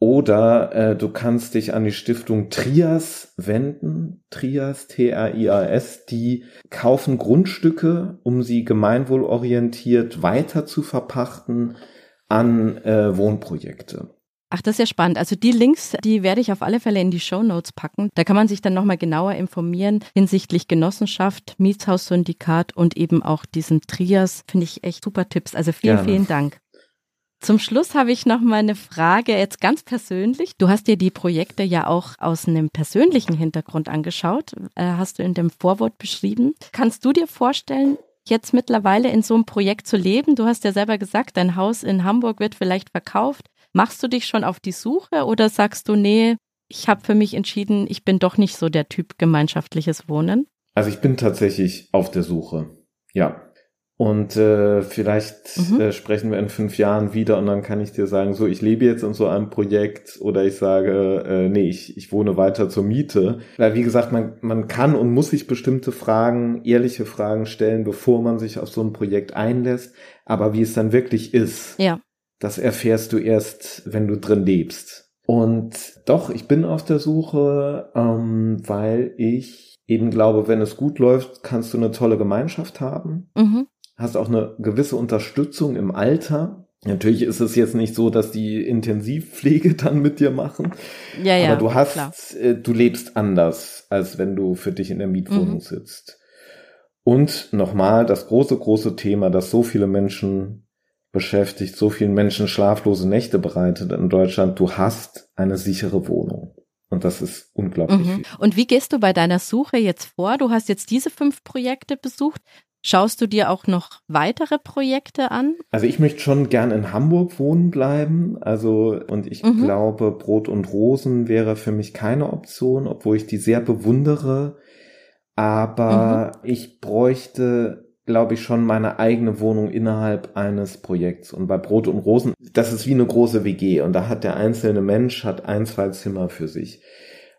Oder äh, du kannst dich an die Stiftung Trias wenden. Trias, T-R-I-A-S, die kaufen Grundstücke, um sie gemeinwohlorientiert weiter zu verpachten an äh, Wohnprojekte. Ach, das ist ja spannend. Also die Links, die werde ich auf alle Fälle in die Show Notes packen. Da kann man sich dann nochmal genauer informieren hinsichtlich Genossenschaft, Mietshaussyndikat und eben auch diesen Trias. Finde ich echt super Tipps. Also vielen, Gerne. vielen Dank. Zum Schluss habe ich noch mal eine Frage, jetzt ganz persönlich. Du hast dir die Projekte ja auch aus einem persönlichen Hintergrund angeschaut, äh, hast du in dem Vorwort beschrieben. Kannst du dir vorstellen, jetzt mittlerweile in so einem Projekt zu leben? Du hast ja selber gesagt, dein Haus in Hamburg wird vielleicht verkauft. Machst du dich schon auf die Suche oder sagst du, nee, ich habe für mich entschieden, ich bin doch nicht so der Typ gemeinschaftliches Wohnen? Also ich bin tatsächlich auf der Suche. Ja, und äh, vielleicht mhm. äh, sprechen wir in fünf Jahren wieder und dann kann ich dir sagen, so, ich lebe jetzt in so einem Projekt oder ich sage, äh, nee, ich, ich wohne weiter zur Miete. Weil wie gesagt, man, man kann und muss sich bestimmte Fragen, ehrliche Fragen stellen, bevor man sich auf so ein Projekt einlässt. Aber wie es dann wirklich ist, ja. das erfährst du erst, wenn du drin lebst. Und doch, ich bin auf der Suche, ähm, weil ich eben glaube, wenn es gut läuft, kannst du eine tolle Gemeinschaft haben. Mhm hast auch eine gewisse Unterstützung im Alter. Natürlich ist es jetzt nicht so, dass die Intensivpflege <laughs> dann mit dir machen. Ja, ja. Aber du hast, klar. Äh, du lebst anders, als wenn du für dich in der Mietwohnung mhm. sitzt. Und nochmal das große, große Thema, das so viele Menschen beschäftigt, so vielen Menschen schlaflose Nächte bereitet in Deutschland. Du hast eine sichere Wohnung. Und das ist unglaublich mhm. Und wie gehst du bei deiner Suche jetzt vor? Du hast jetzt diese fünf Projekte besucht. Schaust du dir auch noch weitere Projekte an? Also ich möchte schon gern in Hamburg wohnen bleiben. Also, und ich mhm. glaube, Brot und Rosen wäre für mich keine Option, obwohl ich die sehr bewundere. Aber mhm. ich bräuchte, glaube ich, schon meine eigene Wohnung innerhalb eines Projekts. Und bei Brot und Rosen, das ist wie eine große WG. Und da hat der einzelne Mensch, hat ein, zwei Zimmer für sich.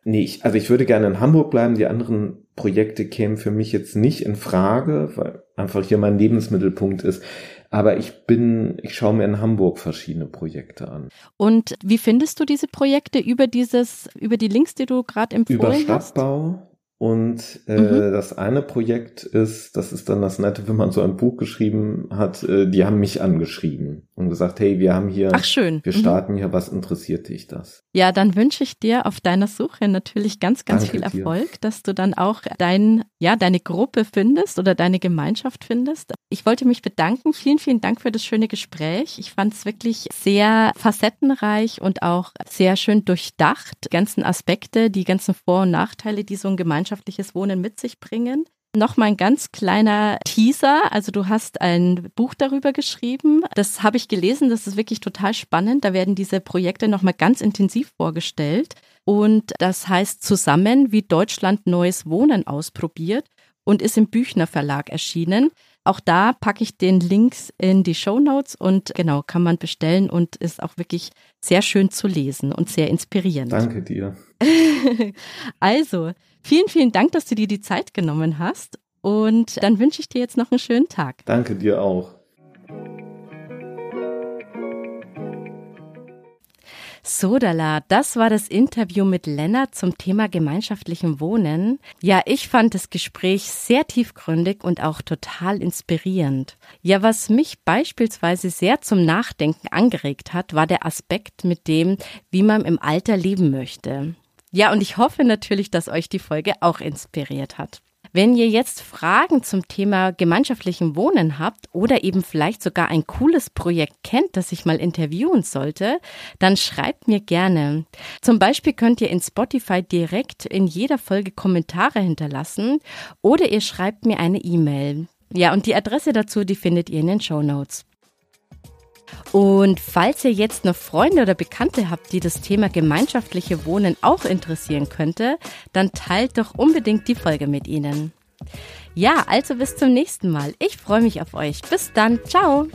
Nee, ich, also ich würde gerne in Hamburg bleiben. Die anderen Projekte kämen für mich jetzt nicht in Frage, weil einfach hier mein Lebensmittelpunkt ist. Aber ich bin, ich schaue mir in Hamburg verschiedene Projekte an. Und wie findest du diese Projekte über dieses, über die Links, die du gerade empfohlen über hast? Über Stadtbau, und äh, mhm. das eine Projekt ist, das ist dann das Nette, wenn man so ein Buch geschrieben hat, äh, die haben mich angeschrieben und gesagt, hey, wir haben hier, Ach, schön. wir mhm. starten hier, was interessiert dich das? Ja, dann wünsche ich dir auf deiner Suche natürlich ganz, ganz Danke viel Erfolg, dir. dass du dann auch dein, ja, deine Gruppe findest oder deine Gemeinschaft findest. Ich wollte mich bedanken. Vielen, vielen Dank für das schöne Gespräch. Ich fand es wirklich sehr facettenreich und auch sehr schön durchdacht. Die ganzen Aspekte, die ganzen Vor- und Nachteile, die so ein gemeinschaftliches Wohnen mit sich bringen. Noch mal ein ganz kleiner Teaser. Also du hast ein Buch darüber geschrieben. Das habe ich gelesen. Das ist wirklich total spannend. Da werden diese Projekte noch mal ganz intensiv vorgestellt. Und das heißt zusammen, wie Deutschland neues Wohnen ausprobiert und ist im Büchner Verlag erschienen. Auch da packe ich den Links in die Show Notes und genau kann man bestellen und ist auch wirklich sehr schön zu lesen und sehr inspirierend. Danke dir. <laughs> also, vielen, vielen Dank, dass du dir die Zeit genommen hast und dann wünsche ich dir jetzt noch einen schönen Tag. Danke dir auch. Sodala, das war das Interview mit Lennart zum Thema gemeinschaftlichem Wohnen. Ja, ich fand das Gespräch sehr tiefgründig und auch total inspirierend. Ja, was mich beispielsweise sehr zum Nachdenken angeregt hat, war der Aspekt mit dem, wie man im Alter leben möchte. Ja, und ich hoffe natürlich, dass euch die Folge auch inspiriert hat. Wenn ihr jetzt Fragen zum Thema gemeinschaftlichen Wohnen habt oder eben vielleicht sogar ein cooles Projekt kennt, das ich mal interviewen sollte, dann schreibt mir gerne. Zum Beispiel könnt ihr in Spotify direkt in jeder Folge Kommentare hinterlassen oder ihr schreibt mir eine E-Mail. Ja, und die Adresse dazu, die findet ihr in den Show Notes. Und falls ihr jetzt noch Freunde oder Bekannte habt, die das Thema gemeinschaftliche Wohnen auch interessieren könnte, dann teilt doch unbedingt die Folge mit ihnen. Ja, also bis zum nächsten Mal. Ich freue mich auf euch. Bis dann. Ciao.